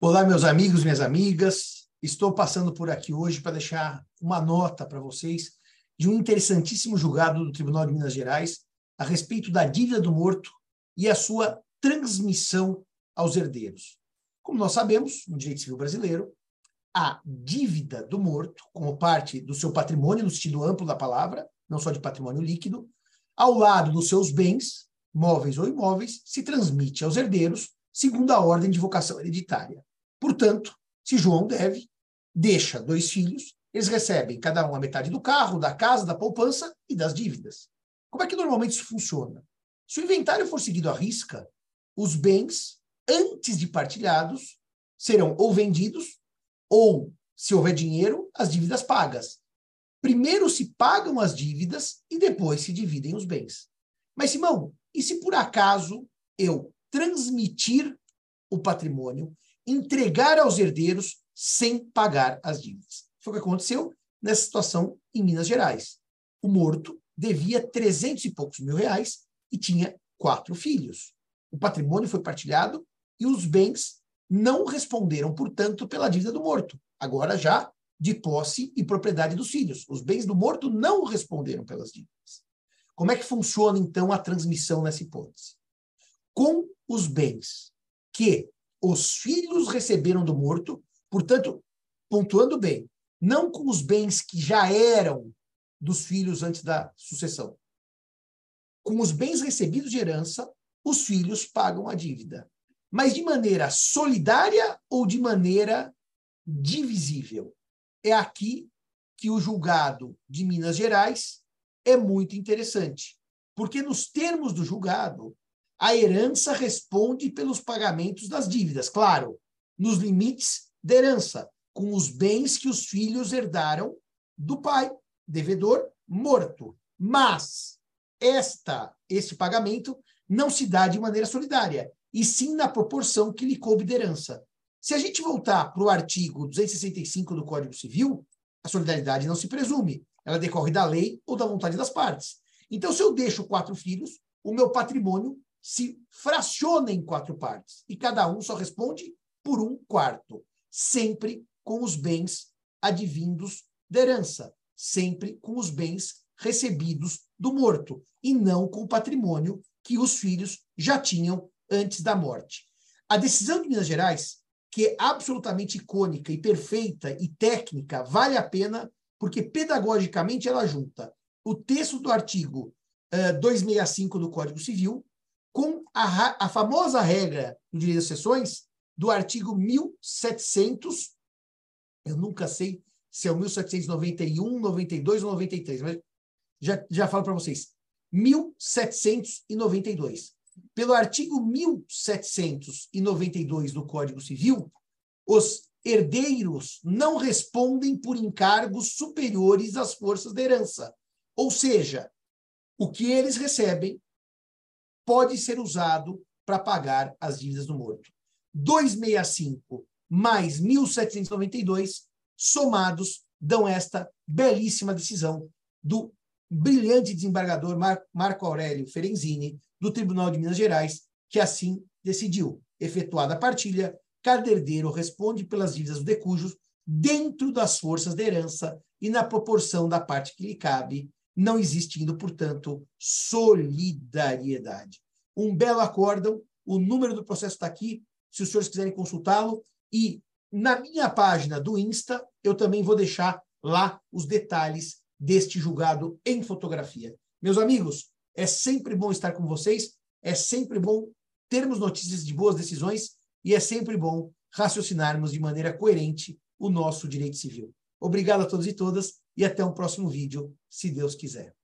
Olá, meus amigos, minhas amigas. Estou passando por aqui hoje para deixar uma nota para vocês de um interessantíssimo julgado do Tribunal de Minas Gerais a respeito da dívida do morto e a sua transmissão aos herdeiros. Como nós sabemos, no direito civil brasileiro, a dívida do morto, como parte do seu patrimônio, no sentido amplo da palavra, não só de patrimônio líquido, ao lado dos seus bens, móveis ou imóveis, se transmite aos herdeiros segundo a ordem de vocação hereditária. Portanto, se João deve, deixa dois filhos, eles recebem cada um a metade do carro, da casa, da poupança e das dívidas. Como é que normalmente isso funciona? Se o inventário for seguido à risca, os bens, antes de partilhados, serão ou vendidos, ou, se houver dinheiro, as dívidas pagas. Primeiro se pagam as dívidas e depois se dividem os bens. Mas, Simão, e se por acaso eu transmitir o patrimônio entregar aos herdeiros sem pagar as dívidas. Foi o que aconteceu nessa situação em Minas Gerais. O morto devia 300 e poucos mil reais e tinha quatro filhos. O patrimônio foi partilhado e os bens não responderam, portanto, pela dívida do morto. Agora já de posse e propriedade dos filhos. Os bens do morto não responderam pelas dívidas. Como é que funciona, então, a transmissão nessa hipótese? Com os bens que os filhos receberam do morto, portanto, pontuando bem, não com os bens que já eram dos filhos antes da sucessão. Com os bens recebidos de herança, os filhos pagam a dívida. Mas de maneira solidária ou de maneira divisível? É aqui que o julgado de Minas Gerais é muito interessante. Porque nos termos do julgado, a herança responde pelos pagamentos das dívidas, claro, nos limites da herança, com os bens que os filhos herdaram do pai, devedor morto. Mas esta este pagamento não se dá de maneira solidária, e sim na proporção que lhe coube de herança. Se a gente voltar para o artigo 265 do Código Civil, a solidariedade não se presume, ela decorre da lei ou da vontade das partes. Então, se eu deixo quatro filhos, o meu patrimônio se fraciona em quatro partes e cada um só responde por um quarto, sempre com os bens advindos da herança, sempre com os bens recebidos do morto e não com o patrimônio que os filhos já tinham antes da morte. A decisão de Minas Gerais, que é absolutamente icônica e perfeita e técnica, vale a pena porque pedagogicamente ela junta o texto do artigo uh, eh, 265 do Código Civil com a, a famosa regra do direito das sessões do artigo 1700, eu nunca sei se é o 1791, 92 ou 93, mas já, já falo para vocês. 1792. Pelo artigo 1792 do Código Civil, os herdeiros não respondem por encargos superiores às forças da herança. Ou seja, o que eles recebem pode ser usado para pagar as dívidas do morto. 265 mais 1792 somados dão esta belíssima decisão do brilhante desembargador Mar Marco Aurélio Ferenzini do Tribunal de Minas Gerais, que assim decidiu. Efetuada a partilha, cada herdeiro responde pelas dívidas do decujos dentro das forças de herança e na proporção da parte que lhe cabe, não existindo, portanto, solidariedade. Um belo acórdão, o número do processo está aqui, se os senhores quiserem consultá-lo. E na minha página do Insta, eu também vou deixar lá os detalhes deste julgado em fotografia. Meus amigos, é sempre bom estar com vocês, é sempre bom termos notícias de boas decisões e é sempre bom raciocinarmos de maneira coerente o nosso direito civil. Obrigado a todos e todas e até um próximo vídeo, se Deus quiser.